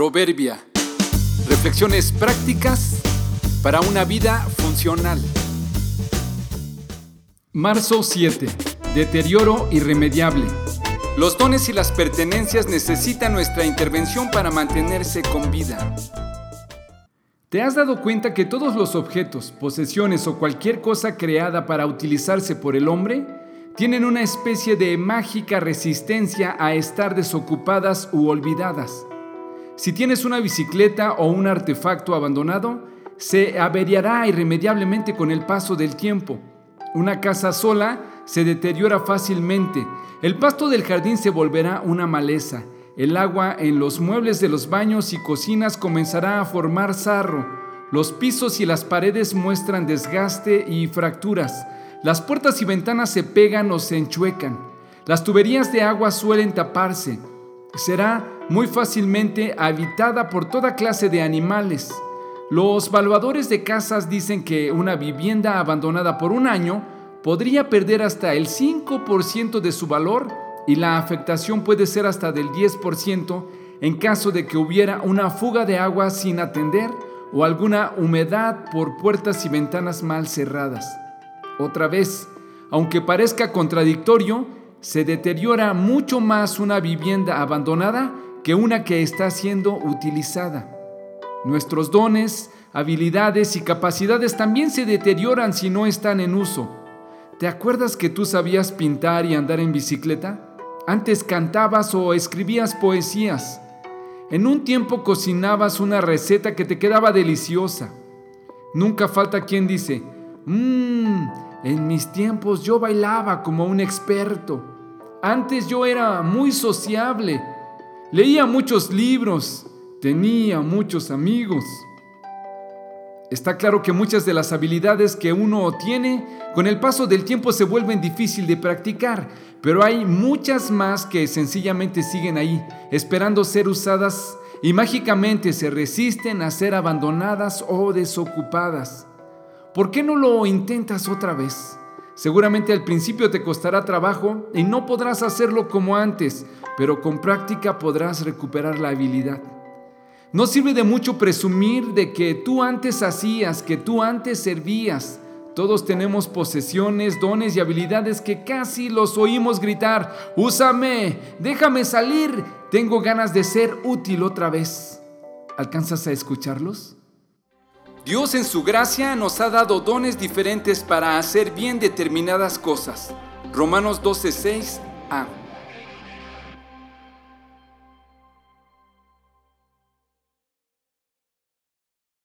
Proverbia. Reflexiones prácticas para una vida funcional. Marzo 7. Deterioro irremediable. Los dones y las pertenencias necesitan nuestra intervención para mantenerse con vida. ¿Te has dado cuenta que todos los objetos, posesiones o cualquier cosa creada para utilizarse por el hombre tienen una especie de mágica resistencia a estar desocupadas u olvidadas? Si tienes una bicicleta o un artefacto abandonado, se averiará irremediablemente con el paso del tiempo. Una casa sola se deteriora fácilmente. El pasto del jardín se volverá una maleza. El agua en los muebles de los baños y cocinas comenzará a formar sarro. Los pisos y las paredes muestran desgaste y fracturas. Las puertas y ventanas se pegan o se enchuecan. Las tuberías de agua suelen taparse. Será muy fácilmente habitada por toda clase de animales. Los valuadores de casas dicen que una vivienda abandonada por un año podría perder hasta el 5% de su valor y la afectación puede ser hasta del 10% en caso de que hubiera una fuga de agua sin atender o alguna humedad por puertas y ventanas mal cerradas. Otra vez, aunque parezca contradictorio, se deteriora mucho más una vivienda abandonada que una que está siendo utilizada. Nuestros dones, habilidades y capacidades también se deterioran si no están en uso. ¿Te acuerdas que tú sabías pintar y andar en bicicleta? Antes cantabas o escribías poesías. En un tiempo cocinabas una receta que te quedaba deliciosa. Nunca falta quien dice, mmm, en mis tiempos yo bailaba como un experto. Antes yo era muy sociable Leía muchos libros, tenía muchos amigos. Está claro que muchas de las habilidades que uno tiene con el paso del tiempo se vuelven difícil de practicar, pero hay muchas más que sencillamente siguen ahí, esperando ser usadas y mágicamente se resisten a ser abandonadas o desocupadas. ¿Por qué no lo intentas otra vez? Seguramente al principio te costará trabajo y no podrás hacerlo como antes, pero con práctica podrás recuperar la habilidad. No sirve de mucho presumir de que tú antes hacías, que tú antes servías. Todos tenemos posesiones, dones y habilidades que casi los oímos gritar, úsame, déjame salir, tengo ganas de ser útil otra vez. ¿Alcanzas a escucharlos? Dios en su gracia nos ha dado dones diferentes para hacer bien determinadas cosas. Romanos 12:6a.